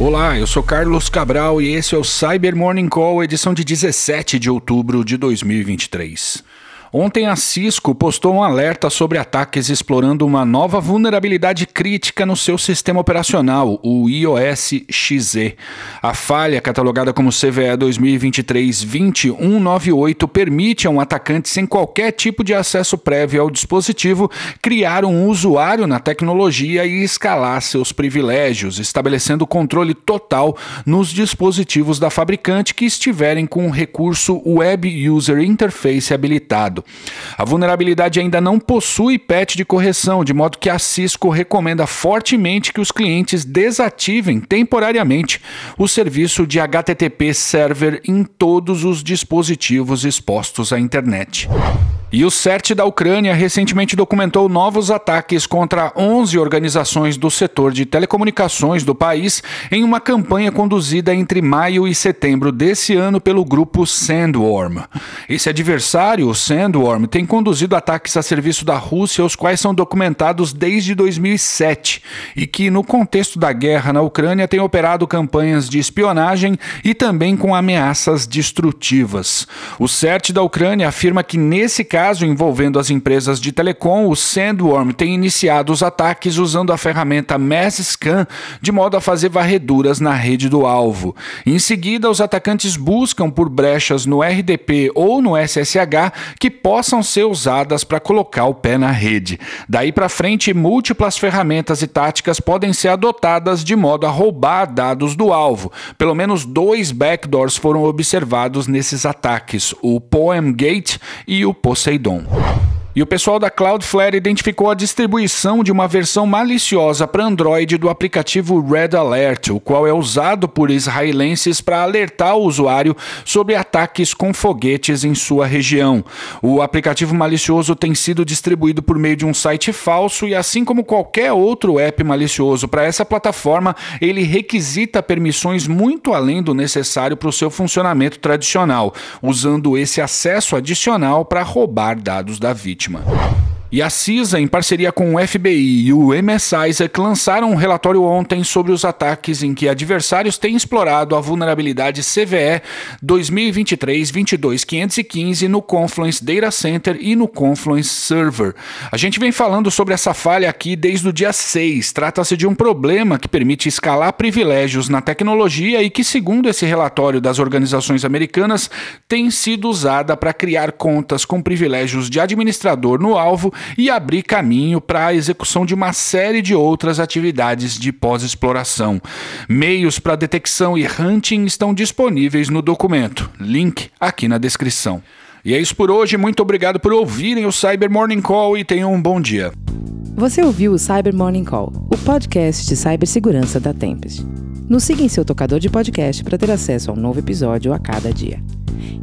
Olá, eu sou Carlos Cabral e esse é o Cyber Morning Call, edição de 17 de outubro de 2023. Ontem a Cisco postou um alerta sobre ataques explorando uma nova vulnerabilidade crítica no seu sistema operacional, o iOS XE. A falha, catalogada como CVE 2023-2198, permite a um atacante sem qualquer tipo de acesso prévio ao dispositivo criar um usuário na tecnologia e escalar seus privilégios, estabelecendo controle total nos dispositivos da fabricante que estiverem com o recurso Web User Interface habilitado. A vulnerabilidade ainda não possui patch de correção, de modo que a Cisco recomenda fortemente que os clientes desativem temporariamente o serviço de HTTP Server em todos os dispositivos expostos à internet. E o CERT da Ucrânia recentemente documentou novos ataques contra 11 organizações do setor de telecomunicações do país em uma campanha conduzida entre maio e setembro desse ano pelo grupo Sandworm. Esse adversário, o Sandworm, tem conduzido ataques a serviço da Rússia, os quais são documentados desde 2007 e que, no contexto da guerra na Ucrânia, tem operado campanhas de espionagem e também com ameaças destrutivas. O CERT da Ucrânia afirma que, nesse caso, caso envolvendo as empresas de telecom, o Sandworm tem iniciado os ataques usando a ferramenta MassScan de modo a fazer varreduras na rede do alvo. Em seguida, os atacantes buscam por brechas no RDP ou no SSH que possam ser usadas para colocar o pé na rede. Daí para frente, múltiplas ferramentas e táticas podem ser adotadas de modo a roubar dados do alvo. Pelo menos dois backdoors foram observados nesses ataques: o Poemgate e o Poseidon. Poseidon. E o pessoal da Cloudflare identificou a distribuição de uma versão maliciosa para Android do aplicativo Red Alert, o qual é usado por israelenses para alertar o usuário sobre ataques com foguetes em sua região. O aplicativo malicioso tem sido distribuído por meio de um site falso e, assim como qualquer outro app malicioso para essa plataforma, ele requisita permissões muito além do necessário para o seu funcionamento tradicional, usando esse acesso adicional para roubar dados da vítima vítima. E a CISA, em parceria com o FBI e o MS Isaac, lançaram um relatório ontem sobre os ataques em que adversários têm explorado a vulnerabilidade CVE 2023-22515 no Confluence Data Center e no Confluence Server. A gente vem falando sobre essa falha aqui desde o dia 6. Trata-se de um problema que permite escalar privilégios na tecnologia e que, segundo esse relatório das organizações americanas, tem sido usada para criar contas com privilégios de administrador no alvo e abrir caminho para a execução de uma série de outras atividades de pós-exploração. Meios para detecção e hunting estão disponíveis no documento. Link aqui na descrição. E é isso por hoje. Muito obrigado por ouvirem o Cyber Morning Call e tenham um bom dia. Você ouviu o Cyber Morning Call, o podcast de cibersegurança da Tempest. Nos siga em seu tocador de podcast para ter acesso a um novo episódio a cada dia.